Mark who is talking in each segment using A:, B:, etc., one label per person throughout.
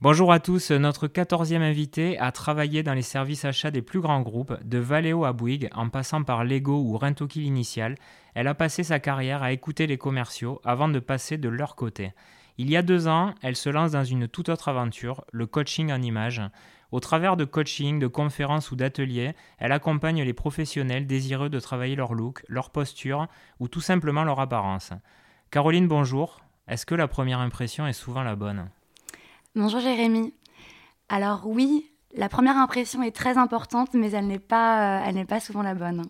A: Bonjour à tous, notre quatorzième invité a travaillé dans les services achats des plus grands groupes, de Valeo à Bouygues, en passant par Lego ou Rentokil Initial. Elle a passé sa carrière à écouter les commerciaux avant de passer de leur côté. Il y a deux ans, elle se lance dans une toute autre aventure, le coaching en images. Au travers de coaching, de conférences ou d'ateliers, elle accompagne les professionnels désireux de travailler leur look, leur posture ou tout simplement leur apparence. Caroline, bonjour. Est-ce que la première impression est souvent la bonne?
B: Bonjour Jérémy. Alors oui, la première impression est très importante, mais elle n'est pas, euh, elle n'est pas souvent la bonne.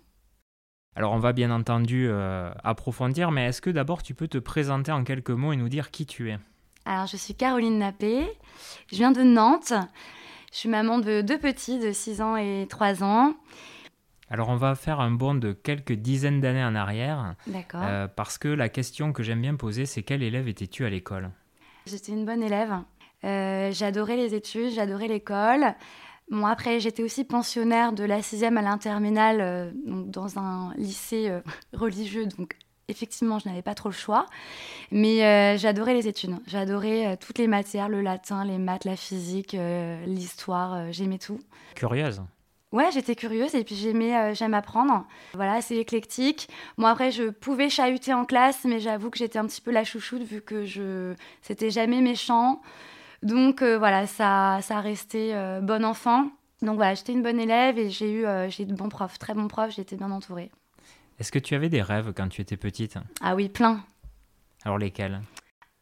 A: Alors on va bien entendu euh, approfondir, mais est-ce que d'abord tu peux te présenter en quelques mots et nous dire qui tu es?
B: Alors je suis Caroline Nappé, je viens de Nantes, je suis maman de deux petits de 6 ans et 3 ans.
A: Alors on va faire un bond de quelques dizaines d'années en arrière.
B: D'accord.
A: Euh, parce que la question que j'aime bien poser, c'est quel élève étais-tu à l'école?
B: J'étais une bonne élève. Euh, j'adorais les études, j'adorais l'école. Bon, après, j'étais aussi pensionnaire de la sixième à l'interminale euh, dans un lycée euh, religieux, donc effectivement, je n'avais pas trop le choix. Mais j'adorais les études. J'adorais toutes les matières, le latin, les maths, la physique, l'histoire, j'aimais tout.
A: Curieuse
B: Ouais, j'étais curieuse et puis j'aimais, j'aime apprendre. Voilà, c'est éclectique. Moi, après, je pouvais chahuter en classe, mais j'avoue que j'étais un petit peu la chouchoute vu que je, c'était jamais méchant. Donc euh, voilà, ça, ça a resté euh, bon enfant. Donc voilà, j'étais une bonne élève et j'ai eu, euh, j'ai de bons profs, très bons profs, j'étais bien entourée.
A: Est-ce que tu avais des rêves quand tu étais petite?
B: Ah oui, plein.
A: Alors lesquels?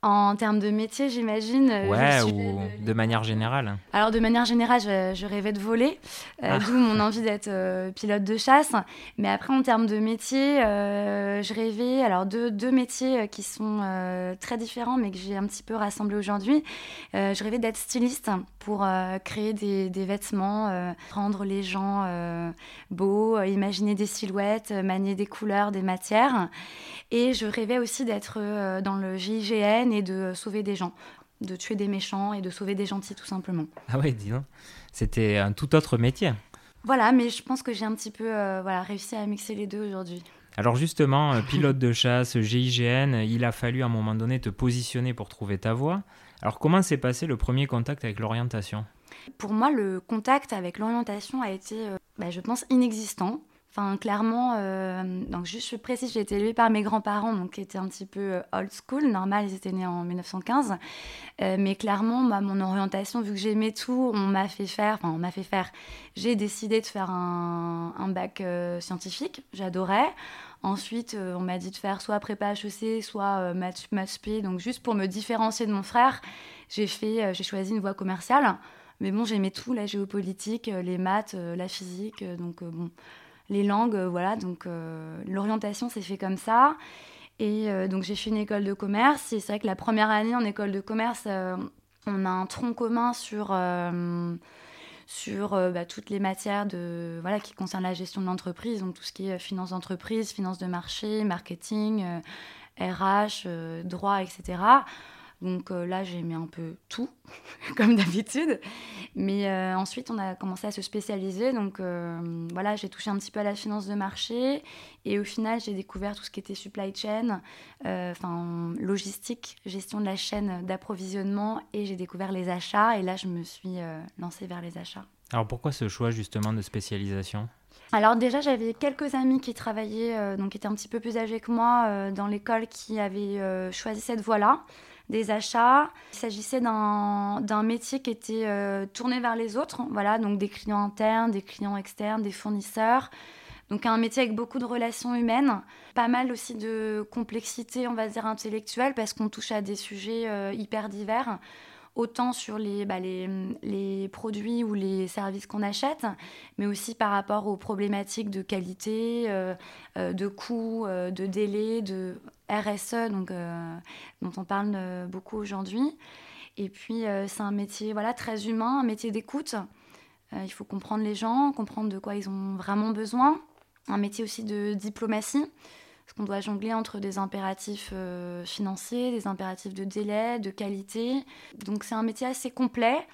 B: En termes de métier, j'imagine.
A: Euh, ouais, ou de... manière générale.
B: Alors, de manière générale, je, rêvais de voler, euh, ah. d'où mon envie d'être euh, pilote de chasse. Mais après, en termes de métier, je rêvais, alors, deux, deux métiers qui sont très différents, mais que j'ai un petit peu rassemblés aujourd'hui. je rêvais d'être styliste pour créer des, des vêtements, rendre les gens beaux, imaginer des silhouettes, manier des couleurs, des matières. Et je rêvais aussi d'être dans le GIGN et de sauver des gens, de tuer des méchants et de sauver des gentils tout simplement.
A: Ah ouais, dis donc, c'était un tout autre métier.
B: Voilà, mais je pense que j'ai un petit peu euh, voilà, réussi à mixer les deux aujourd'hui.
A: Alors justement, euh, pilote de chasse, GIGN, il a fallu à un moment donné te positionner pour trouver ta voie. Alors comment s'est passé le premier contact avec l'orientation?
B: Pour moi, le contact avec l'orientation a été, euh, bah, je pense, inexistant. Enfin, clairement, euh, donc juste je précise, j'ai été élevée par mes grands-parents, donc qui étaient un petit peu euh, old school, normal, ils étaient nés en 1915. Euh, mais clairement, mon orientation, vu que j'aimais tout, on m'a fait faire, enfin, on m'a fait faire, j'ai décidé de faire un, un bac scientifique, j'adorais. Ensuite, on m'a dit de faire soit prépa HEC, soit maths, maths donc juste pour me différencier de mon frère, j'ai fait, j'ai choisi une voie commerciale. Mais bon, j'aimais tout, la géopolitique, les maths, la physique, donc bon les langues, euh, voilà. Donc euh, l'orientation s'est fait comme ça. Et euh, donc j'ai fait une école de commerce. Et c'est vrai que la première année en école de commerce, on a un tronc commun sur bah, toutes les matières de, voilà, qui concernent la gestion de l'entreprise, donc tout ce qui est finance d'entreprise, finance de marché, marketing, RH, droit, etc. Donc euh, là, j'ai aimé un peu tout, comme d'habitude. Mais euh, ensuite, on a commencé à se spécialiser. Donc euh, voilà, j'ai touché un petit peu à la finance de marché. Et au final, j'ai découvert tout ce qui était supply chain, enfin logistique, gestion de la chaîne d'approvisionnement. Et j'ai découvert les achats. Et là, je me suis lancée vers les achats.
A: Alors pourquoi ce choix justement de spécialisation?
B: Alors déjà, j'avais quelques amis qui travaillaient, donc qui étaient un petit peu plus âgés que moi, dans l'école, qui avaient choisi cette voie-là des achats. Il s'agissait d'un métier qui était euh, tourné vers les autres, voilà, donc des clients internes, des clients externes, des fournisseurs. Donc un métier avec beaucoup de relations humaines, pas mal aussi de complexité, on va dire, intellectuelle, parce qu'on touche à des sujets euh, hyper divers autant sur les, bah, les, les, produits ou les services qu'on achète, mais aussi par rapport aux problématiques de qualité, euh, de coût, de délai, de RSE, donc, dont on parle beaucoup aujourd'hui. Et puis, c'est un métier voilà, très humain, un métier d'écoute. il faut comprendre les gens, comprendre de quoi ils ont vraiment besoin. Un métier aussi de diplomatie parce qu'on doit jongler entre des impératifs euh, financiers, des impératifs de délai, de qualité. Donc c'est un métier assez complet.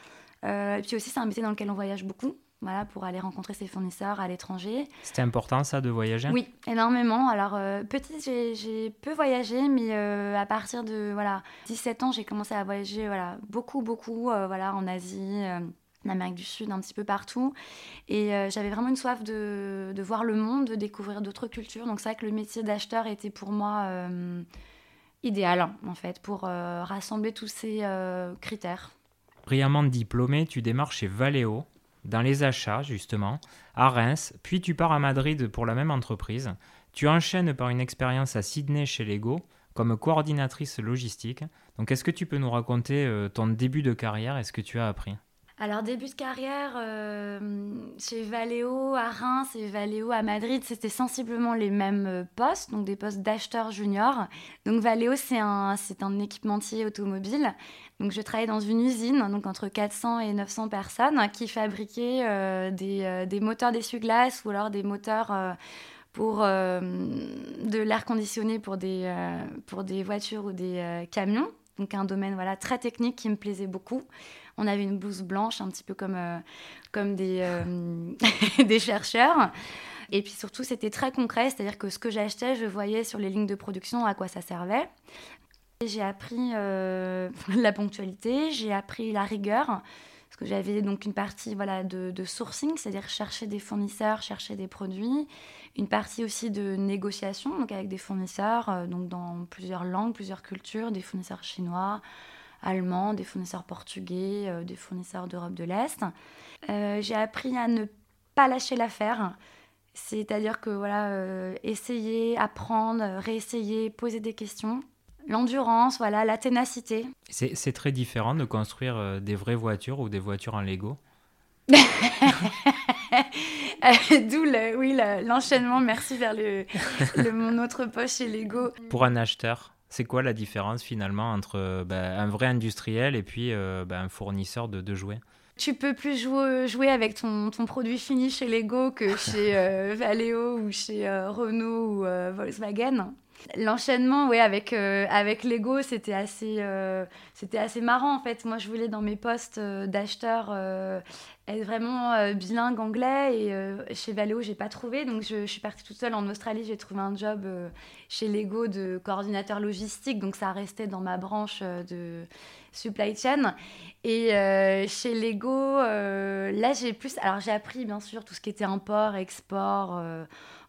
B: Euh, et puis aussi c'est un métier dans lequel on voyage beaucoup. Voilà, pour aller rencontrer ses fournisseurs à l'étranger.
A: C'était important ça de voyager?
B: Oui, énormément. Alors euh, petite, j'ai peu voyagé, mais euh, à partir de voilà 17 ans, j'ai commencé à voyager voilà beaucoup beaucoup euh, voilà en Asie. en Amérique du Sud, un petit peu partout. Et j'avais vraiment une soif de, de, voir le monde, de découvrir d'autres cultures. Donc c'est vrai que le métier d'acheteur était pour moi idéal, en fait, pour rassembler tous ces critères.
A: Brillamment diplômé, tu démarres chez Valeo, dans les achats justement, à Reims, puis tu pars à Madrid pour la même entreprise. Tu enchaînes par une expérience à Sydney chez Lego comme coordinatrice logistique. Donc est-ce que tu peux nous raconter euh, ton début de carrière et ce que tu as appris?
B: Alors, début de carrière, euh, chez Valeo à Reims et Valeo à Madrid, c'était sensiblement les mêmes euh, postes, donc des postes d'acheteur junior. Donc, Valeo, c'est un, équipementier automobile. Donc, je travaillais dans une usine, donc entre 400 et 900 personnes, qui fabriquait euh, des, moteurs d'essuie-glace ou alors des moteurs pour de l'air conditionné pour des, pour des voitures ou des camions. Donc, un domaine voilà, très technique qui me plaisait beaucoup. On avait une blouse blanche, un petit peu comme, euh, comme des, euh, des chercheurs. Et puis surtout, c'était très concret, c'est-à-dire que ce que j'achetais, je voyais sur les lignes de production à quoi ça servait. J'ai appris euh, la ponctualité, j'ai appris la rigueur, parce que j'avais donc une partie voilà, de, sourcing, c'est-à-dire chercher des fournisseurs, chercher des produits, une partie aussi de négociation, donc avec des fournisseurs, donc dans plusieurs langues, plusieurs cultures, des fournisseurs chinois, allemands, des fournisseurs portugais, euh, des fournisseurs d'Europe de l'Est. Euh, j'ai appris à ne pas lâcher l'affaire. C'est-à-dire que voilà, euh, essayer, apprendre, réessayer, poser des questions. L'endurance, voilà, la ténacité.
A: C'est très différent de construire des vraies voitures ou des voitures en Lego.
B: D'où oui, l'enchaînement, merci vers le, mon autre poche chez Lego.
A: Pour un acheteur c'est quoi la différence finalement entre euh, bah, un vrai industriel et puis euh, bah, un fournisseur de, jouets?
B: Tu peux plus jouer, jouer avec ton, produit fini chez Lego que chez euh, Valeo ou chez Renault ou Volkswagen. L'enchaînement, ouais, avec, Lego, c'était assez, c'était assez marrant en fait. Moi, je voulais dans mes postes d'acheteur être vraiment euh, bilingue anglais et euh, chez Valeo j'ai pas trouvé. Donc je, suis partie toute seule en Australie. J'ai trouvé un job euh, chez Lego de coordinateur logistique. Donc ça restait dans ma branche de supply chain. Et chez Lego là j'ai plus alors j'ai appris bien sûr tout ce qui était import export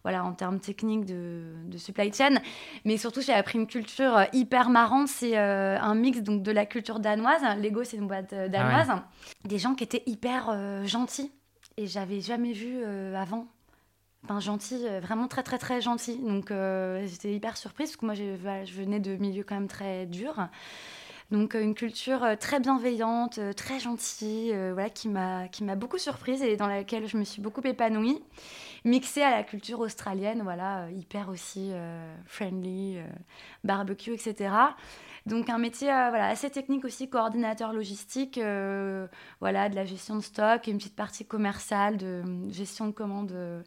B: voilà, en termes techniques de, supply chain. Mais surtout, j'ai appris une culture euh, hyper marrante. C'est euh, un mix donc, de la culture danoise. Lego, c'est une boîte euh, danoise. Ah Des gens qui étaient hyper gentils. Et j'avais jamais vu avant. Enfin, gentil, vraiment très très très gentil. Donc j'étais hyper surprise parce que moi je, je venais de milieux quand même très durs. Donc une culture très bienveillante, très gentille, voilà, qui m'a beaucoup surprise et dans laquelle je me suis beaucoup épanouie mixé à la culture australienne, voilà, euh, hyper aussi euh, friendly, euh, barbecue, etc. Donc un métier voilà, assez technique aussi, coordinateur logistique, voilà, de la gestion de stock, une petite partie commerciale, de gestion de commandes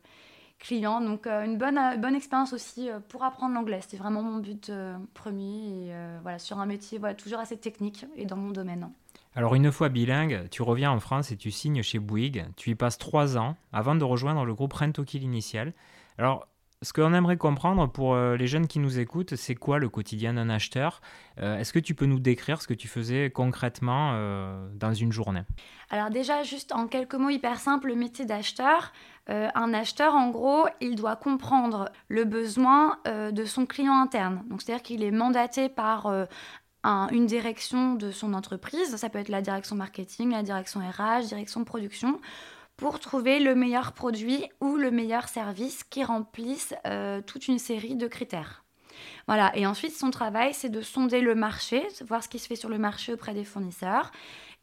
B: clients. Donc une bonne, bonne expérience aussi pour apprendre l'anglais. C'était vraiment mon but premier, et voilà, sur un métier voilà, toujours assez technique et dans mon domaine.
A: Alors une fois bilingue, tu reviens en France et tu signes chez Bouygues. Tu y passes trois ans avant de rejoindre le groupe Rentokil initial. Alors ce qu'on aimerait comprendre pour euh, les jeunes qui nous écoutent, c'est quoi le quotidien d'un acheteur? Euh, Est-ce que tu peux nous décrire ce que tu faisais concrètement euh, dans une journée?
B: Alors déjà, juste en quelques mots hyper simples, le métier d'acheteur. un acheteur, en gros, il doit comprendre le besoin de son client interne. Donc c'est-à-dire qu'il est mandaté par une direction de son entreprise, ça peut être la direction marketing, la direction RH, direction production, pour trouver le meilleur produit ou le meilleur service qui remplisse euh, toute une série de critères. Voilà, et ensuite son travail, c'est de sonder le marché, voir ce qui se fait sur le marché auprès des fournisseurs,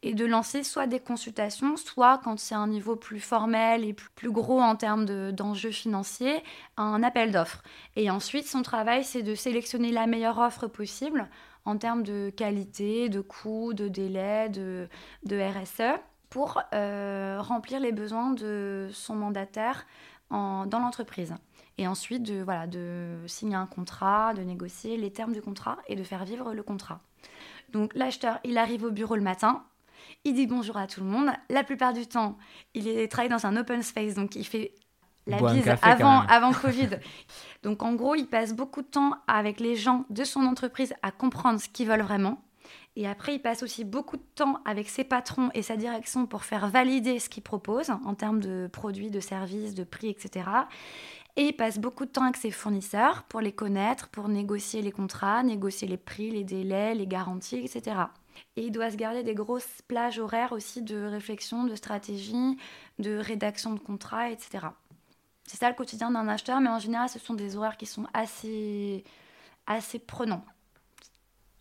B: et de lancer soit des consultations, soit quand c'est un niveau plus formel et plus gros en termes d'enjeux financiers, un appel d'offres. Et ensuite, son travail, c'est de sélectionner la meilleure offre possible en termes de qualité, de coût, de délai, de, RSE, pour euh, remplir les besoins de son mandataire en, dans l'entreprise. Et ensuite, de, voilà, de signer un contrat, de négocier les termes du contrat et de faire vivre le contrat. Donc l'acheteur, il arrive au bureau le matin, il dit bonjour à tout le monde. La plupart du temps, il est, travaille dans un open space, donc il fait la bise avant, avant Covid. donc en gros, il passe beaucoup de temps avec les gens de son entreprise à comprendre ce qu'ils veulent vraiment. Et après, il passe aussi beaucoup de temps avec ses patrons et sa direction pour faire valider ce qu'il propose en termes de produits, de services, de prix, etc. Et il passe beaucoup de temps avec ses fournisseurs pour les connaître, pour négocier les contrats, négocier les prix, les délais, les garanties, etc. Et il doit se garder des grosses plages horaires aussi de réflexion, de stratégie, de rédaction de contrats, etc. C'est ça le quotidien d'un acheteur, mais en général, ce sont des horaires qui sont assez, assez prenants.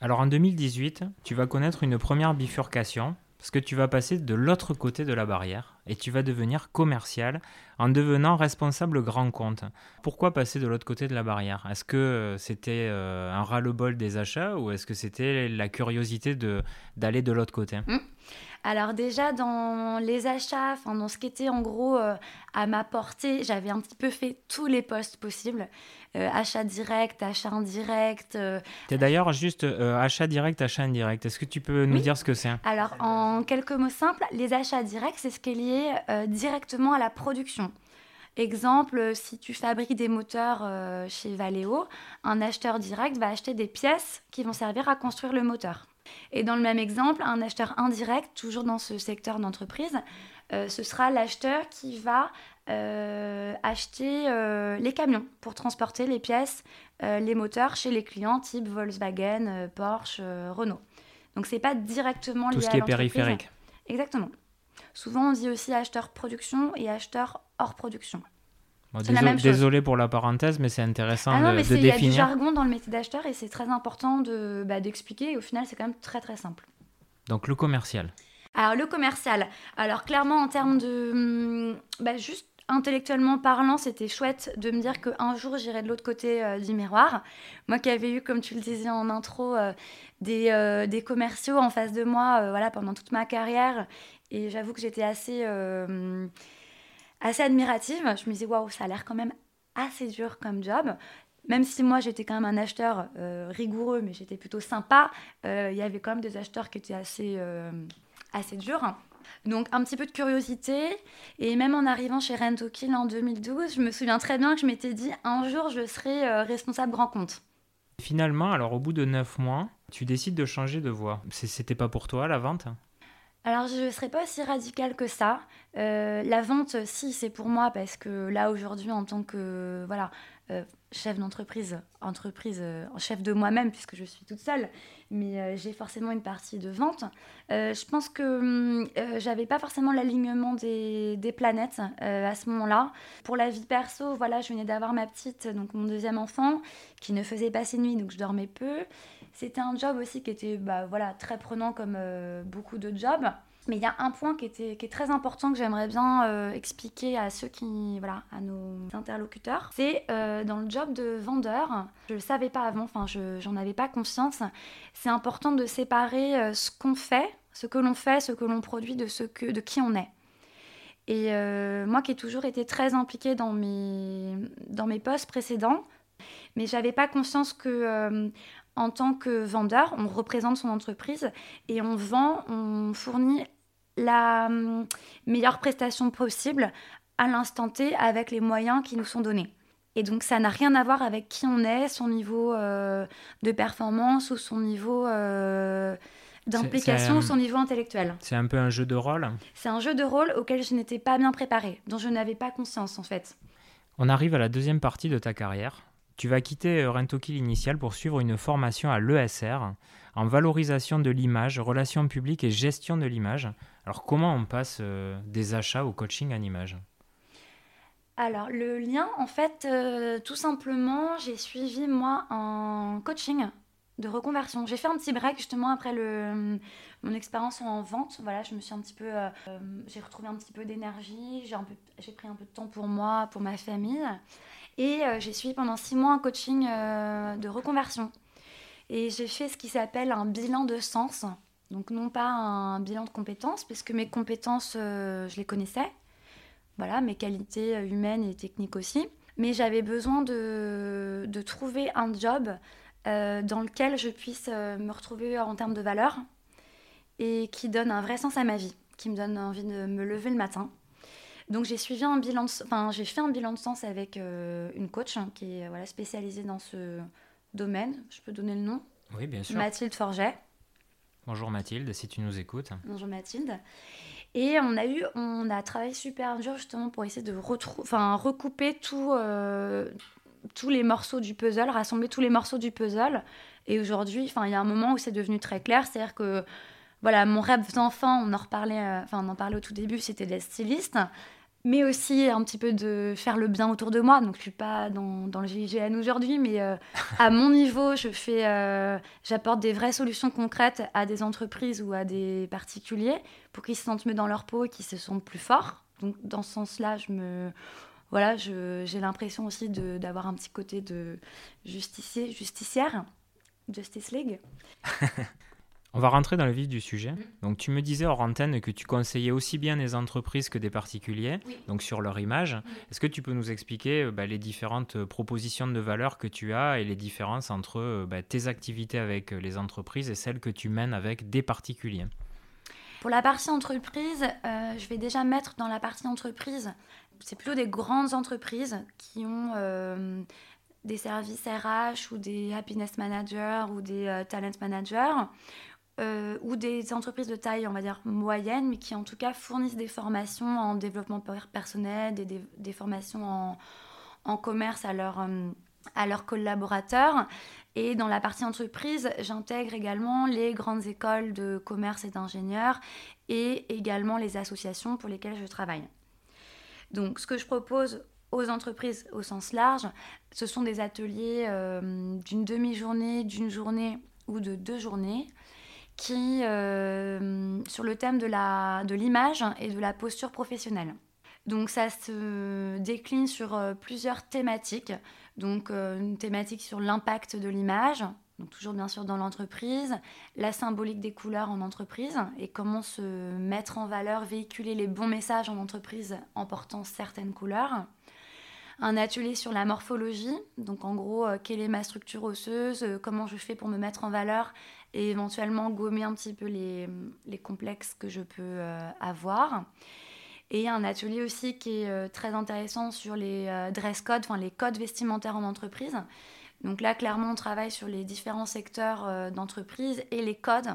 A: Alors en 2018, tu vas connaître une première bifurcation parce que tu vas passer de l'autre côté de la barrière et tu vas devenir commercial en devenant responsable grand compte. Pourquoi passer de l'autre côté de la barrière? Est-ce que euh, c'était euh, un ras-le-bol des achats ou est-ce que c'était la curiosité d'aller de, l'autre côté? Mmh.
B: Alors déjà dans les achats, dans ce qui était en gros euh, à ma portée, j'avais un petit peu fait tous les postes possibles. Euh, achat direct, achat indirect.
A: Euh, tu es d'ailleurs juste achat direct, achat indirect. Est-ce que tu peux nous dire ce que c'est?
B: Alors en quelques mots simples, les achats directs, c'est ce qui est lié directement à la production. Exemple, si tu fabriques des moteurs chez Valeo, un acheteur direct va acheter des pièces qui vont servir à construire le moteur. Et dans le même exemple, un acheteur indirect, toujours dans ce secteur d'entreprise, euh, ce sera l'acheteur qui va euh, acheter euh, les camions pour transporter les pièces, les moteurs chez les clients type Volkswagen, Porsche, Renault. Donc c'est pas directement
A: lié Tout ce qui est périphérique.
B: Exactement. Souvent on dit aussi acheteur production et acheteur hors production
A: désolé, pour la parenthèse, mais c'est intéressant ah de, définir. Il y a du
B: jargon dans le métier d'acheteur et c'est très important bah, d'expliquer. et au final, c'est quand même très très simple.
A: Donc le commercial.
B: Alors le commercial. Alors clairement, en termes de... Hum, bah, juste intellectuellement parlant, c'était chouette de me dire qu'un jour j'irai de l'autre côté euh, du miroir. Moi qui avais eu, comme tu le disais en intro, euh, des, euh, des, commerciaux en face de moi voilà, pendant toute ma carrière. Et j'avoue que j'étais assez assez admirative. Je me disais, waouh, ça a l'air quand même assez dur comme job. Même si moi j'étais quand même un acheteur euh, rigoureux, mais j'étais plutôt sympa, euh, il y avait quand même des acheteurs qui étaient assez, euh, assez durs. Donc un petit peu de curiosité. Et même en arrivant chez Rentokill en 2012, je me souviens très bien que je m'étais dit un jour je serai responsable grand compte.
A: Finalement, alors au bout de neuf mois, tu décides de changer de voie. C'était pas pour toi la vente?
B: Alors, je ne serais pas aussi radicale que ça. Euh, la vente, si, c'est pour moi, parce que là, aujourd'hui, en tant que voilà, euh, chef d'entreprise, entreprise, euh, chef de moi-même, puisque je suis toute seule, mais j'ai forcément une partie de vente. je pense que hum, j'avais pas forcément l'alignement des, des, planètes à ce moment-là. Pour la vie perso, voilà, je venais d'avoir ma petite, donc mon deuxième enfant, qui ne faisait pas ses nuits, donc je dormais peu. C'était un job aussi qui était bah, voilà, très prenant comme euh, beaucoup de jobs. Mais il y a un point qui, était, qui est très important que j'aimerais bien euh, expliquer à ceux qui, voilà, à nos interlocuteurs. C'est euh, dans le job de vendeur, je le savais pas avant, enfin, je n'en avais pas conscience. C'est important de séparer ce qu'on fait, ce que l'on fait, ce que l'on produit de, ce que, de qui on est. Et moi qui ai toujours été très impliquée dans mes, dans mes postes précédents, mais j'avais pas conscience que en tant que vendeur, on représente son entreprise et on vend, on fournit la hum, meilleure prestation possible à l'instant T avec les moyens qui nous sont donnés. Et donc ça n'a rien à voir avec qui on est, son niveau euh, de performance ou son niveau euh, d'implication ou son niveau intellectuel.
A: C'est un peu un jeu de rôle
B: C'est un jeu de rôle auquel je n'étais pas bien préparée, dont je n'avais pas conscience en fait.
A: On arrive à la deuxième partie de ta carrière, tu vas quitter euh, Rentokill Initial pour suivre une formation à l'ESR en valorisation de l'image, relations publiques et gestion de l'image. Alors comment on passe euh, des achats au coaching en image?
B: Alors le lien, en fait, euh, tout simplement, j'ai suivi moi un coaching de reconversion. J'ai fait un petit break justement après le, mon expérience en vente. Voilà, je me suis un petit peu, j'ai retrouvé un petit peu d'énergie, j'ai pris un peu de temps pour moi, pour ma famille. Et euh, j'ai suivi pendant six mois un coaching euh, de reconversion. Et j'ai fait ce qui s'appelle un bilan de sens. Donc non pas un bilan de compétences, puisque mes compétences, euh, je les connaissais. Voilà, mes qualités humaines et techniques aussi. Mais j'avais besoin de, de, trouver un job dans lequel je puisse me retrouver en termes de valeur et qui donne un vrai sens à ma vie, qui me donne envie de me lever le matin. Donc j'ai suivi un bilan, enfin j'ai fait un bilan de sens avec euh, une coach hein, qui est voilà, spécialisée dans ce domaine. Je peux donner le nom?
A: Oui, bien sûr.
B: Mathilde Forget.
A: Bonjour Mathilde, si tu nous écoutes.
B: Bonjour Mathilde. Et on a eu, on a travaillé super dur justement pour essayer de enfin recouper tout, euh, tous les morceaux du puzzle, rassembler tous les morceaux du puzzle. Et aujourd'hui, enfin il y a un moment où c'est devenu très clair, c'est-à-dire que voilà, mon rêve d'enfant, on en reparlait, euh, enfin on en parlait au tout début, c'était d'être styliste mais aussi un petit peu de faire le bien autour de moi. Donc, je suis pas dans, le GIGN aujourd'hui, mais euh, à mon niveau, je fais, euh, j'apporte des vraies solutions concrètes à des entreprises ou à des particuliers pour qu'ils se sentent mieux dans leur peau et qu'ils se sentent plus forts. Donc, dans ce sens-là, je me, voilà, j'ai l'impression aussi d'avoir un petit côté de justicier, justicière, Justice League.
A: On va rentrer dans le vif du sujet. Mm. Donc, tu me disais hors antenne que tu conseillais aussi bien des entreprises que des particuliers, donc sur leur image. Est-ce que tu peux nous expliquer euh, bah, les différentes euh, propositions de valeur que tu as et les différences entre euh, bah, tes activités avec les entreprises et celles que tu mènes avec des particuliers?
B: Pour la partie entreprise, je vais déjà mettre dans la partie entreprise, c'est plutôt des grandes entreprises qui ont des services RH ou des happiness managers ou des talent managers euh, ou des entreprises de taille, on va dire, moyenne, mais qui en tout cas fournissent des formations en développement personnel, des, formations en, commerce à, leur, euh, à leurs collaborateurs. Et dans la partie entreprise, j'intègre également les grandes écoles de commerce et d'ingénieurs et également les associations pour lesquelles je travaille. Donc ce que je propose aux entreprises au sens large, ce sont des ateliers euh, d'une demi-journée, d'une journée ou de deux journées qui, euh, sur le thème de l'image de et de la posture professionnelle. Donc ça se décline sur euh, plusieurs thématiques. Donc euh, une thématique sur l'impact de l'image, donc toujours bien sûr dans l'entreprise, la symbolique des couleurs en entreprise et comment se mettre en valeur, véhiculer les bons messages en entreprise en portant certaines couleurs. Un atelier sur la morphologie, donc en gros, quelle est ma structure osseuse, comment je fais pour me mettre en valeur et éventuellement gommer un petit peu les, les complexes que je peux euh, avoir. Et un atelier aussi qui est euh, très intéressant sur les euh, dress codes, enfin les codes vestimentaires en entreprise. Donc là, clairement, on travaille sur les différents secteurs d'entreprise et les codes.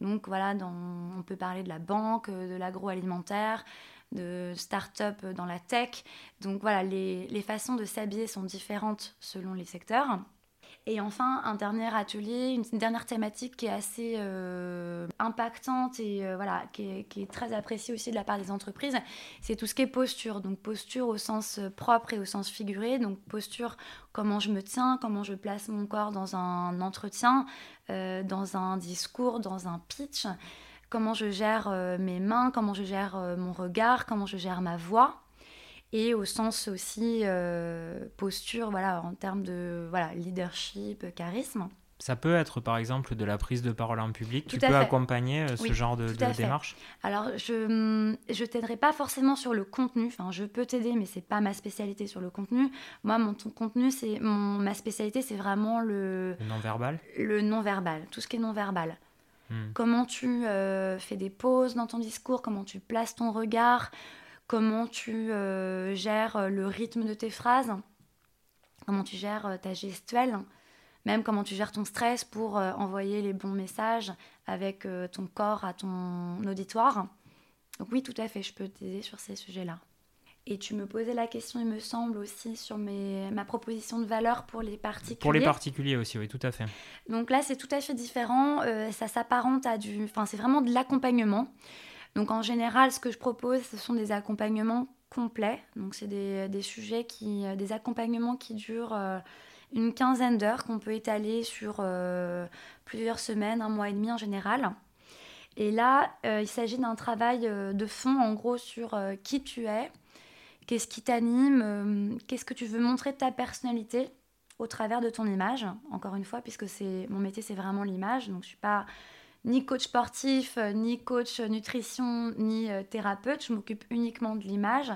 B: Donc voilà, on peut parler de la banque, de l'agroalimentaire, de start-up dans la tech. Donc voilà, les, les façons de s'habiller sont différentes selon les secteurs. Et enfin, un dernier atelier, une dernière thématique qui est assez euh, impactante et euh, voilà, qui est, très appréciée aussi de la part des entreprises, c'est tout ce qui est posture. Donc posture au sens propre et au sens figuré. Donc posture, comment je me tiens, comment je place mon corps dans un entretien, euh, dans un discours, dans un pitch comment je gère mes mains, comment je gère mon regard, comment je gère ma voix et au sens aussi euh, posture, voilà, en termes de voilà, leadership, charisme.
A: Ça peut être par exemple de la prise de parole en public. tu peux accompagner euh, ce genre de, démarche?
B: Alors, je ne t'aiderai pas forcément sur le contenu. Enfin, je peux t'aider, mais c'est pas ma spécialité sur le contenu. Moi, mon contenu, c'est ma spécialité, c'est vraiment le,
A: le non-verbal?
B: Le non-verbal, tout ce qui est non-verbal. Hmm. Comment tu euh, fais des pauses dans ton discours, comment tu places ton regard, comment tu euh, gères euh, le rythme de tes phrases, comment tu gères euh, ta gestuelle, même comment tu gères ton stress pour envoyer les bons messages avec ton corps à ton auditoire. Donc oui, tout à fait, je peux t'aider sur ces sujets-là. Et tu me posais la question, il me semble, aussi sur mes, ma proposition de valeur pour les particuliers.
A: Pour les particuliers aussi, oui, tout à fait.
B: Donc là, c'est tout à fait différent. ça s'apparente à du... Enfin, c'est vraiment de l'accompagnement. Donc en général, ce que je propose, ce sont des accompagnements complets. Donc c'est des, sujets qui, euh, des accompagnements qui durent euh, une quinzaine d'heures qu'on peut étaler sur euh, plusieurs semaines, un mois et demi en général. Et là, il s'agit d'un travail de fond, en gros, sur qui tu es, qu'est-ce qui t'anime, qu'est-ce que tu veux montrer de ta personnalité au travers de ton image. Encore une fois, puisque c'est mon métier, c'est vraiment l'image. Donc je suis pas ni coach sportif, euh, ni coach nutrition, ni euh, thérapeute. Je m'occupe uniquement de l'image.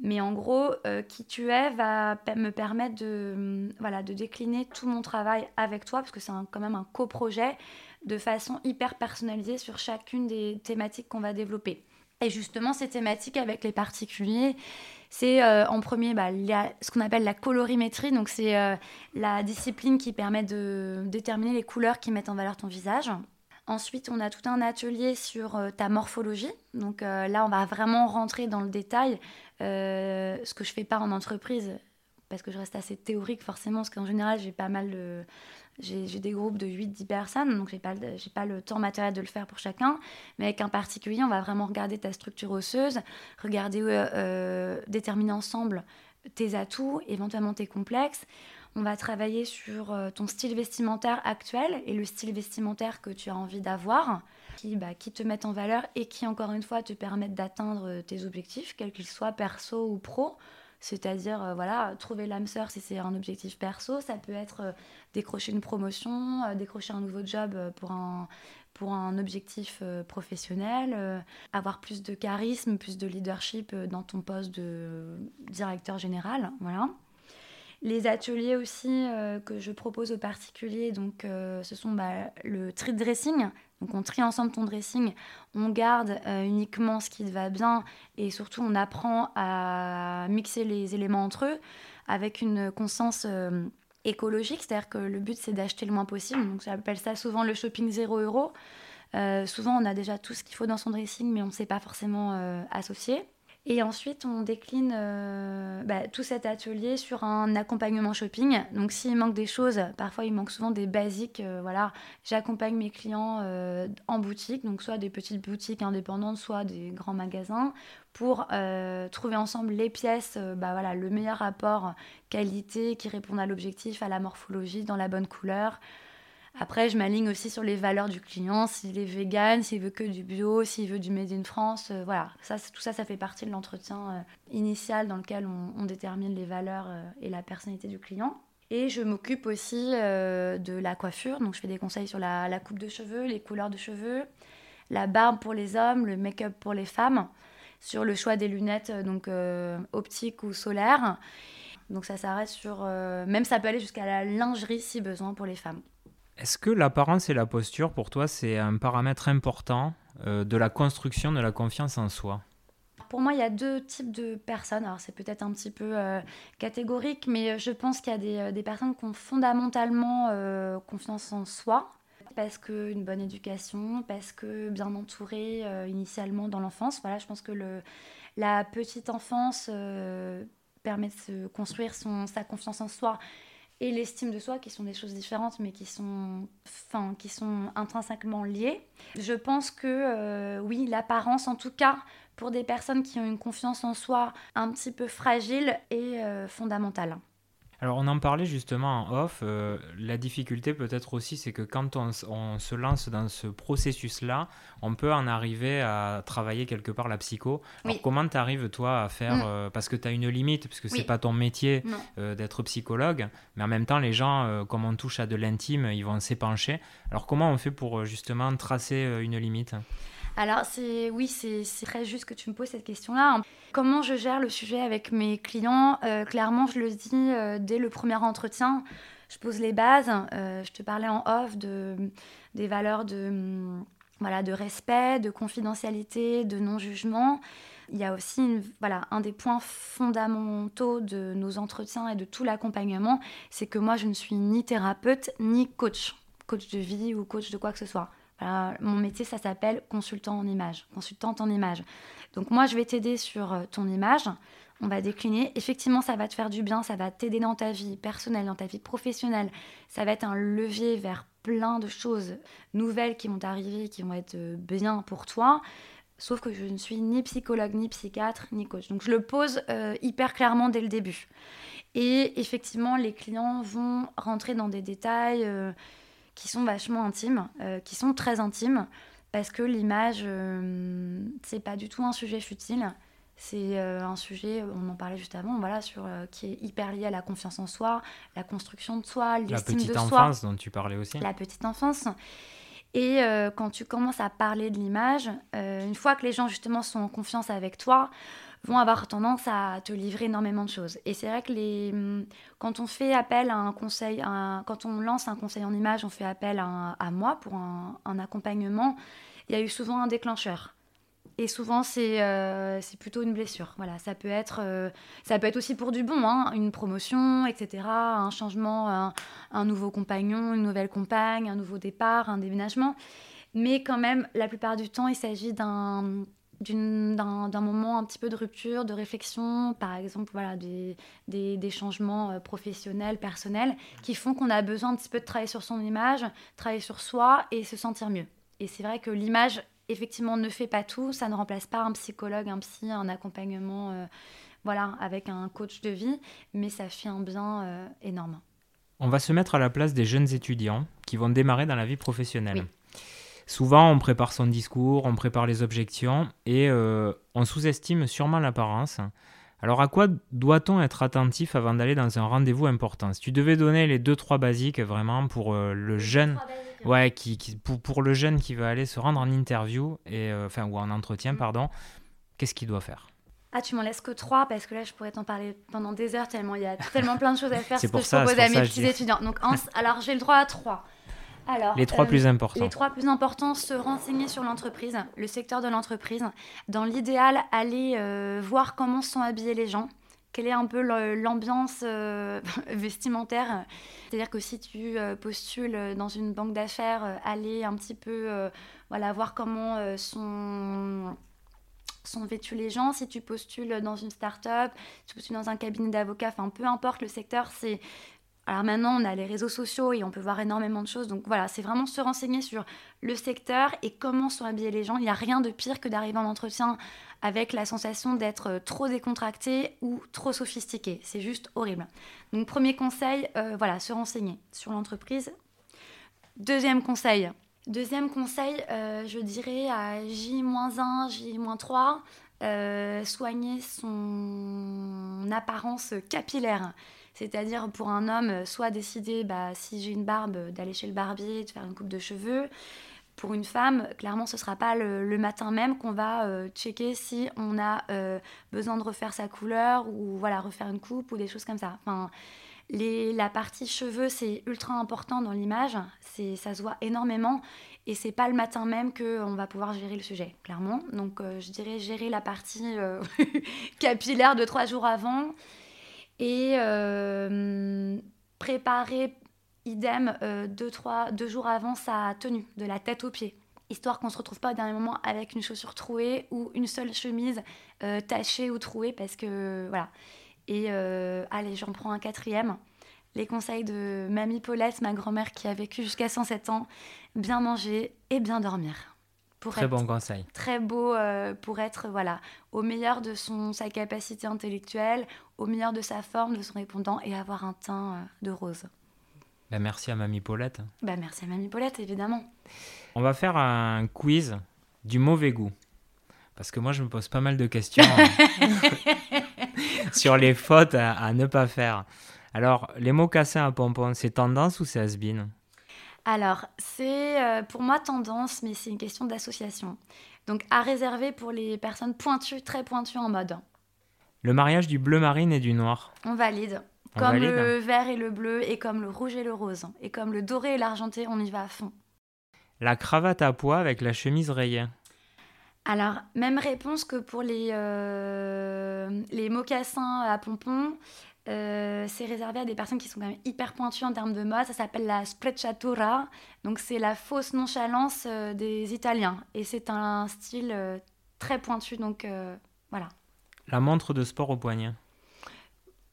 B: Mais en gros, euh, qui tu es va me permettre de, voilà, de décliner tout mon travail avec toi, parce que c'est quand même un coprojet. de façon hyper personnalisée sur chacune des thématiques qu'on va développer. Et justement, ces thématiques avec les particuliers, c'est euh, en premier bah, ce qu'on appelle la colorimétrie. Donc, c'est euh, la discipline qui permet de déterminer les couleurs qui mettent en valeur ton visage. Ensuite, on a tout un atelier sur euh, ta morphologie. Donc là, on va vraiment rentrer dans le détail, ce que je fais pas en entreprise, parce que je reste assez théorique forcément, parce qu'en général, j'ai pas mal de j'ai des groupes de 8-10 personnes, donc j'ai pas, pas le temps matériel de le faire pour chacun. Mais avec un particulier, on va vraiment regarder ta structure osseuse, regarder, euh, euh, déterminer ensemble tes atouts, éventuellement tes complexes. On va travailler sur euh, ton style vestimentaire actuel et le style vestimentaire que tu as envie d'avoir, qui, bah, te mettent en valeur et qui, encore une fois, te permettent d'atteindre tes objectifs, quels qu'ils soient perso ou pro. C'est-à-dire, euh, voilà, trouver l'âme sœur si c'est un objectif perso, ça peut être euh, décrocher une promotion, euh, décrocher un nouveau job pour un, pour un objectif professionnel, avoir plus de charisme, plus de leadership dans ton poste de directeur général, voilà. Les ateliers aussi que je propose aux particuliers, donc ce sont bah, le treat dressing, donc on trie ensemble ton dressing, on garde euh, uniquement ce qui te va bien et surtout on apprend à mixer les éléments entre eux avec une conscience euh, écologique, c'est-à-dire que le but c'est d'acheter le moins possible. Donc j'appelle ça souvent le shopping 0 euro. Euh, souvent on a déjà tout ce qu'il faut dans son dressing mais on ne sait pas forcément associer. Et ensuite, on décline euh, bah, tout cet atelier sur un accompagnement shopping. Donc, s'il manque des choses, parfois il manque souvent des basiques. Euh, voilà, j'accompagne mes clients euh, en boutique, donc soit des petites boutiques indépendantes, soit des grands magasins, pour trouver ensemble les pièces, bah, voilà, le meilleur rapport qualité qui répond à l'objectif, à la morphologie, dans la bonne couleur. Après, je m'aligne aussi sur les valeurs du client, s'il est vegan, s'il veut que du bio, s'il veut du made in France. Euh, voilà, tout ça, ça fait partie de l'entretien euh, initial dans lequel on, détermine les valeurs euh, et la personnalité du client. Et je m'occupe aussi de la coiffure, donc je fais des conseils sur la, la, coupe de cheveux, les couleurs de cheveux, la barbe pour les hommes, le make-up pour les femmes, sur le choix des lunettes donc optiques ou solaires. Donc ça s'arrête sur... même ça peut aller jusqu'à la lingerie si besoin pour les femmes.
A: Est-ce que l'apparence et la posture, pour toi, c'est un paramètre important euh, de la construction de la confiance en soi?
B: Pour moi, il y a deux types de personnes. Alors, c'est peut-être un petit peu euh, catégorique, mais euh, je pense qu'il y a des, personnes qui ont fondamentalement confiance en soi, parce qu'une bonne éducation, parce que bien entourée initialement dans l'enfance. Voilà, je pense que la petite enfance permet de se construire sa confiance en soi et l'estime de soi, qui sont des choses différentes, mais qui sont, qui sont intrinsèquement liées. Je pense que euh, oui, l'apparence, en tout cas, pour des personnes qui ont une confiance en soi un petit peu fragile, est euh, fondamentale.
A: Alors on en parlait justement en off, euh, la difficulté peut-être aussi c'est que quand on, se lance dans ce processus-là, on peut en arriver à travailler quelque part la psycho. Alors comment tu arrives toi à faire, mm. euh, parce que tu as une limite, parce que c'est pas ton métier euh, d'être psychologue, mais en même temps les gens, comme on touche à de l'intime, ils vont s'épancher. Alors comment on fait pour justement tracer une limite?
B: Alors, c'est oui, c'est très juste que tu me poses cette question-là. Comment je gère le sujet avec mes clients? Euh, Clairement, je le dis euh, dès le premier entretien. Je pose les bases. Euh, je te parlais en off de, des valeurs de, voilà, de respect, de confidentialité, de non-jugement. Il y a aussi voilà, un des points fondamentaux de nos entretiens et de tout l'accompagnement, c'est que moi, je ne suis ni thérapeute ni coach, coach de vie ou coach de quoi que ce soit mon métier, ça s'appelle consultant en image, consultante en image. Donc moi, je vais t'aider sur euh, ton image. On va décliner. Effectivement, ça va te faire du bien, ça va t'aider dans ta vie personnelle, dans ta vie professionnelle. Ça va être un levier vers plein de choses nouvelles qui vont arriver, qui vont être euh, bien pour toi. Sauf que je ne suis ni psychologue, ni psychiatre, ni coach. Donc je le pose euh, hyper clairement dès le début. Et effectivement, les clients vont rentrer dans des détails qui sont vachement intimes, euh, qui sont très intimes, parce que l'image, euh, c'est pas du tout un sujet futile. C'est euh, un sujet, on en parlait juste avant, voilà, sur, qui est hyper lié à la confiance en soi, la construction de soi, l'estime de soi.
A: La petite enfance dont tu parlais aussi.
B: La petite enfance. Et quand tu commences à parler de l'image, une fois que les gens justement sont en confiance avec toi, vont avoir tendance à te livrer énormément de choses. Et c'est vrai que les, hum, quand on fait appel à un conseil, quand on lance un conseil en image, on fait appel à moi pour un, accompagnement, il y a eu souvent un déclencheur. Et souvent, c'est euh, plutôt une blessure. Voilà, ça peut être, euh, ça peut être aussi pour du bon, hein, une promotion, etc., un changement, un, un, nouveau compagnon, une nouvelle compagne, un nouveau départ, un déménagement. Mais quand même, la plupart du temps, il s'agit d'un d'un moment un petit peu de rupture, de réflexion, par exemple voilà, des, des, changements euh, professionnels, personnels, qui font qu'on a besoin un petit peu de travailler sur son image, travailler sur soi et se sentir mieux. Et c'est vrai que l'image, effectivement, ne fait pas tout, ça ne remplace pas un psychologue, un psy, un accompagnement euh, voilà, avec un coach de vie, mais ça fait un bien euh, énorme.
A: On va se mettre à la place des jeunes étudiants qui vont démarrer dans la vie professionnelle. Souvent, on prépare son discours, on prépare les objections et euh, on sous-estime sûrement l'apparence. Alors, à quoi doit-on être attentif avant d'aller dans un rendez-vous important? Si tu devais donner les deux trois basiques vraiment pour euh, le jeune, ouais, qui, pour, le jeune qui va aller se rendre en interview et euh, enfin ou en entretien, mm. pardon, qu'est-ce qu'il doit faire?
B: Ah, tu m'en laisses que trois parce que là, je pourrais t'en parler pendant des heures tellement il y a tellement plein de choses à faire.
A: c'est pour que je propose
B: à mes petits étudiants. Donc, alors j'ai le droit à trois
A: les trois plus euh, importants.
B: Les trois plus importants, se renseigner sur l'entreprise, le secteur de l'entreprise. Dans l'idéal, aller euh, voir comment sont habillés les gens, quelle est un peu l'ambiance euh, vestimentaire. C'est-à-dire que si tu postules dans une banque d'affaires, aller un petit peu voilà, voir comment sont sont vêtus les gens. Si tu postules dans une start-up, si tu postules dans un cabinet d'avocats, enfin peu importe le secteur, c'est alors maintenant, on a les réseaux sociaux et on peut voir énormément de choses. Donc voilà, c'est vraiment se renseigner sur le secteur et comment sont habillés les gens. Il n'y a rien de pire que d'arriver en entretien avec la sensation d'être euh, trop décontracté ou trop sophistiqué. C'est juste horrible. Donc premier conseil, euh, voilà, se renseigner sur l'entreprise. Deuxième conseil. Deuxième conseil, euh, je dirais à J-1, J-3, soigner son apparence capillaire. C'est-à-dire pour un homme, soit décider, bah, si j'ai une barbe, d'aller chez le barbier, de faire une coupe de cheveux. Pour une femme, clairement, ce ne sera pas le, matin même qu'on va euh, checker si on a euh, besoin de refaire sa couleur ou voilà refaire une coupe ou des choses comme ça. Enfin, les, la partie cheveux, c'est ultra important dans l'image. C'est, ça se voit énormément et c'est pas le matin même qu'on va pouvoir gérer le sujet, clairement. Donc, euh, je dirais gérer la partie capillaire de trois jours avant et euh, préparer idem euh, deux, jours avant sa tenue, de la tête aux pieds histoire qu'on se retrouve pas au dernier moment avec une chaussure trouée ou une seule chemise euh, tachée ou trouée, parce que voilà. Et allez, j'en prends un quatrième. Les conseils de Mamie Paulette, ma grand-mère qui a vécu jusqu'à 107 ans, bien manger et bien dormir
A: très bon conseil.
B: Très beau euh, pour être voilà au meilleur de son sa capacité intellectuelle, au meilleur de sa forme, de son répondant et avoir un teint euh, de rose.
A: Ben, merci à Mamie Paulette.
B: Ben, merci à Mamie Paulette, évidemment.
A: On va faire un quiz du mauvais goût. Parce que moi, je me pose pas mal de questions sur les fautes à, ne pas faire. Alors, les mots cassés à pompons, c'est tendance ou c'est has
B: alors, c'est euh, pour moi tendance, mais c'est une question d'association. Donc, à réserver pour les personnes pointues, très pointues en mode.
A: Le mariage du bleu marine et du noir.
B: On valide. comme le vert et le bleu, et comme le rouge et le rose. Et comme le doré et l'argenté, on y va à fond.
A: La cravate à pois avec la chemise rayée.
B: Alors, même réponse que pour les, euh, les mocassins à pompons. Euh, c'est réservé à des personnes qui sont quand même hyper pointues en termes de mode. Ça s'appelle la sprecciatura. Donc c'est la fausse nonchalance euh, des Italiens. Et c'est un style euh, très pointu. Donc voilà.
A: La montre de sport au poignet.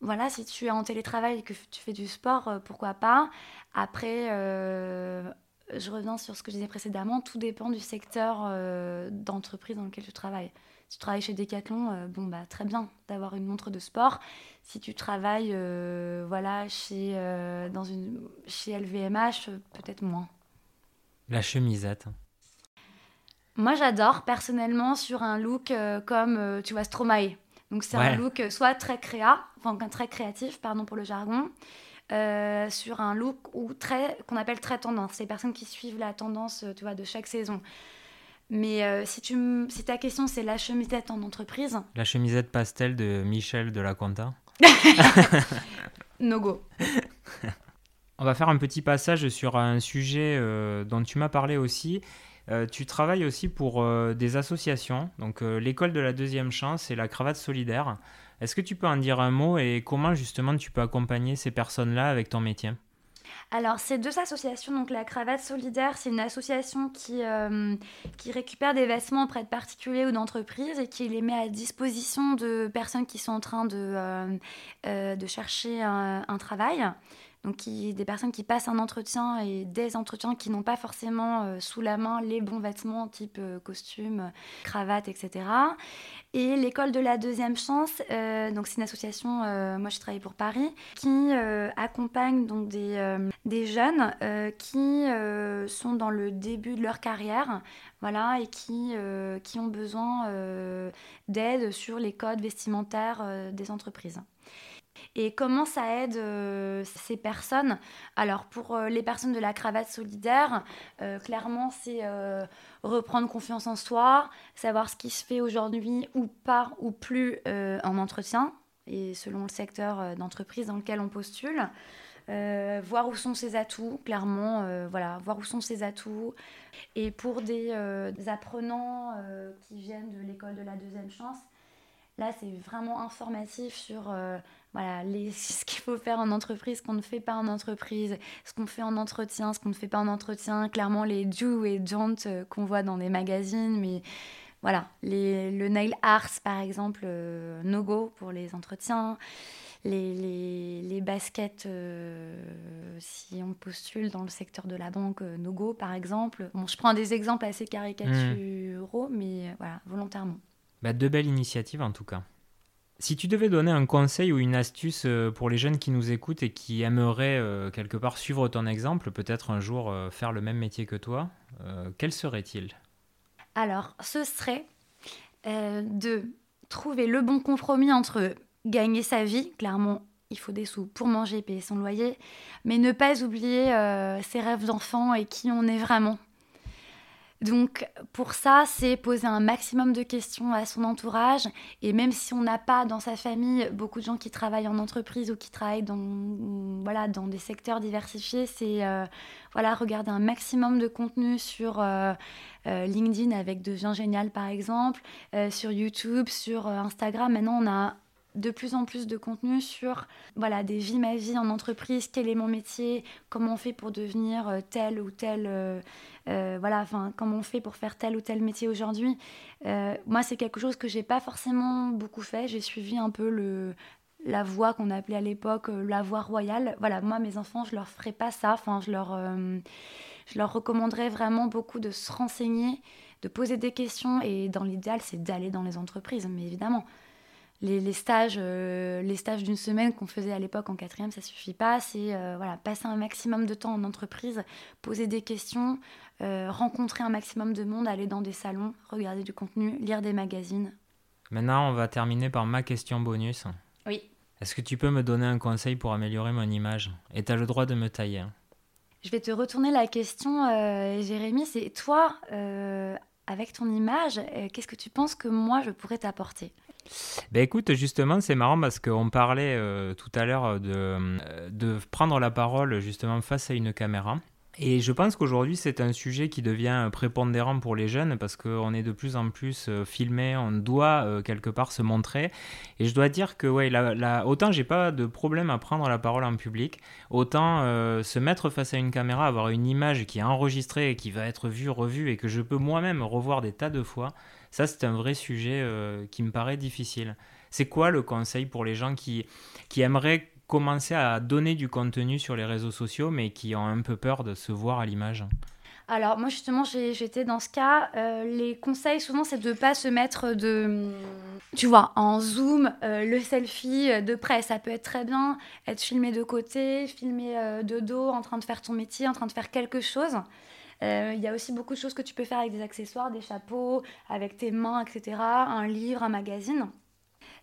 B: Voilà, si tu es en télétravail et que tu fais du sport, pourquoi pas. Après, je reviens sur ce que je disais précédemment. Tout dépend du secteur d'entreprise dans lequel tu travailles. Si tu travailles chez Decathlon, euh, bon bah très bien d'avoir une montre de sport. Si tu travailles euh, voilà chez euh, dans une chez LVMH, peut-être moins.
A: La chemisette.
B: Moi j'adore personnellement sur un look comme tu vois Stromae. Donc c'est un look soit très créa, enfin très créatif, pardon pour le jargon, sur un look ou très qu'on appelle très tendance. C'est les personnes qui suivent la tendance, tu vois, de chaque saison. Mais si, tu, si ta question c'est la chemisette en entreprise.
A: La chemisette pastel de Michel de la Conta.
B: no go.
A: On va faire un petit passage sur un sujet euh, dont tu m'as parlé aussi. Euh, tu travailles aussi pour euh, des associations, donc l'école de la deuxième chance et la cravate solidaire. Est-ce que tu peux en dire un mot et comment justement tu peux accompagner ces personnes-là avec ton métier?
B: Alors, ces deux associations, donc la Cravate Solidaire, c'est une association qui, qui récupère des vêtements auprès de particuliers ou d'entreprises et qui les met à disposition de personnes qui sont en train de, de chercher un travail donc des personnes qui passent un entretien et des entretiens qui n'ont pas forcément euh, sous la main les bons vêtements type euh, costume, cravate, etc. Et l'école de la deuxième chance, euh, donc c'est une association, moi je travaille pour Paris, qui accompagne donc des, des jeunes qui sont dans le début de leur carrière, voilà, et qui, qui ont besoin d'aide sur les codes vestimentaires des entreprises. Et comment ça aide euh, ces personnes? Alors pour euh, les personnes de la cravate solidaire, euh, clairement c'est reprendre confiance en soi, savoir ce qui se fait aujourd'hui ou pas ou plus en entretien, et selon le secteur d'entreprise dans lequel on postule. voir où sont ses atouts, clairement, voilà, voir où sont ses atouts. Et pour des, des apprenants qui viennent de l'école de la deuxième chance, là c'est vraiment informatif sur voilà, les, ce qu'il faut faire en entreprise, ce qu'on ne fait pas en entreprise, ce qu'on fait en entretien, ce qu'on ne fait pas en entretien, clairement les do et don't euh, qu'on voit dans des magazines, mais voilà, les, le nail art par exemple, euh, no go pour les entretiens, les, les, les baskets euh, si on postule dans le secteur de la banque, no go par exemple. Bon, je prends des exemples assez caricaturaux, mais voilà, volontairement.
A: Bah, de belles initiatives en tout cas. Si tu devais donner un conseil ou une astuce euh, pour les jeunes qui nous écoutent et qui aimeraient euh, quelque part suivre ton exemple, peut-être un jour euh, faire le même métier que toi, quel serait-il?
B: Alors, ce serait de trouver le bon compromis entre gagner sa vie, clairement, il faut des sous pour manger et payer son loyer, mais ne pas oublier ses rêves d'enfant et qui on est vraiment. Donc pour ça, c'est poser un maximum de questions à son entourage. Et même si on n'a pas dans sa famille beaucoup de gens qui travaillent en entreprise ou qui travaillent dans, voilà, dans des secteurs diversifiés, c'est euh, voilà, regarder un maximum de contenu sur euh, euh, LinkedIn avec Deviens Génial par exemple, sur YouTube, sur Instagram. Maintenant, on a de plus en plus de contenu sur voilà des vies ma vie en entreprise quel est mon métier comment on fait pour devenir euh, tel ou tel euh, euh, voilà enfin comment on fait pour faire tel ou tel métier aujourd'hui. Moi c'est quelque chose que j'ai pas forcément beaucoup fait. J'ai suivi un peu le la voie qu'on appelait à l'époque la voie royale. Voilà moi mes enfants je leur ferai pas ça. Enfin je leur je leur recommanderais vraiment beaucoup de se renseigner de poser des questions. Et dans l'idéal c'est d'aller dans les entreprises mais évidemment les, stages, euh, les stages d'une semaine qu'on faisait à l'époque en quatrième, ça suffit pas. C'est euh, voilà, passer un maximum de temps en entreprise, poser des questions, euh, rencontrer un maximum de monde, aller dans des salons, regarder du contenu, lire des magazines.
A: Maintenant, on va terminer par ma question bonus.
B: Oui.
A: Est-ce que tu peux me donner un conseil pour améliorer mon image? Et tu as le droit de me tailler.
B: Je vais te retourner la question, Jérémy. C'est toi, avec ton image, qu'est-ce que tu penses que moi, je pourrais t'apporter?
A: Ben écoute, justement, c'est marrant parce qu'on parlait euh, tout à l'heure de, euh, de prendre la parole justement face à une caméra. Et je pense qu'aujourd'hui, c'est un sujet qui devient prépondérant pour les jeunes parce qu'on est de plus en plus euh, filmé, on doit quelque part se montrer. Et je dois dire que, ouais, autant j'ai pas de problème à prendre la parole en public, autant se mettre face à une caméra, avoir une image qui est enregistrée et qui va être vue, revue et que je peux moi-même revoir des tas de fois, ça, c'est un vrai sujet euh, qui me paraît difficile. C'est quoi le conseil pour les gens qui, qui aimeraient commencer à donner du contenu sur les réseaux sociaux, mais qui ont un peu peur de se voir à l'image?
B: Alors moi justement j'étais dans ce cas, euh, les conseils souvent c'est de ne pas se mettre de, tu vois, en zoom, euh, le selfie de près, ça peut être très bien, être filmé de côté, filmé de dos, en train de faire ton métier, en train de faire quelque chose. Euh, il y a aussi beaucoup de choses que tu peux faire avec des accessoires, des chapeaux, avec tes mains, etc. Un livre, un magazine.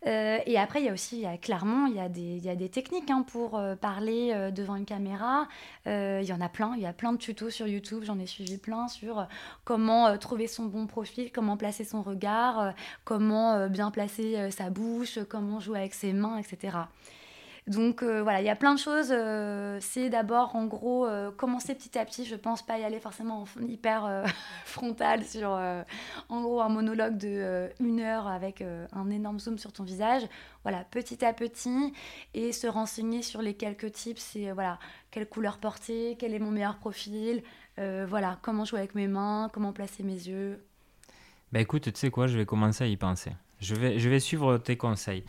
B: Euh, et après, il y a aussi, clairement, il y a des, techniques hein, pour euh, parler devant une caméra. il y en a plein, il y a plein de tutos sur YouTube, j'en ai suivi plein sur comment trouver son bon profil, comment placer son regard, comment bien placer sa bouche, comment jouer avec ses mains, etc. Donc euh, voilà, il y a plein de choses. Euh, c'est d'abord, en gros, euh, commencer petit à petit. Je pense pas y aller forcément hyper frontal sur, en gros, un monologue de une heure avec un énorme zoom sur ton visage. Voilà, petit à petit et se renseigner sur les quelques tips. C'est voilà, quelle couleur porter, quel est mon meilleur profil, voilà, comment jouer avec mes mains, comment placer mes yeux.
A: Bah écoute, tu sais quoi, je vais commencer à y penser. Je vais, je vais suivre tes conseils.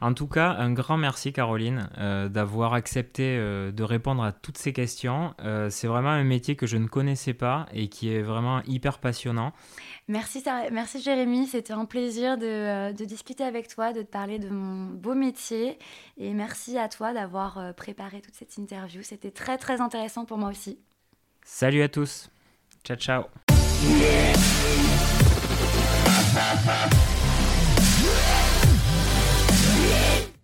A: En tout cas, un grand merci Caroline euh, d'avoir accepté euh, de répondre à toutes ces questions. Euh, c'est vraiment un métier que je ne connaissais pas et qui est vraiment hyper passionnant.
B: Merci, merci Jérémy, c'était un plaisir de, de, discuter avec toi, de te parler de mon beau métier. Et merci à toi d'avoir préparé toute cette interview. C'était très très intéressant pour moi aussi.
A: Salut à tous. Ciao ciao.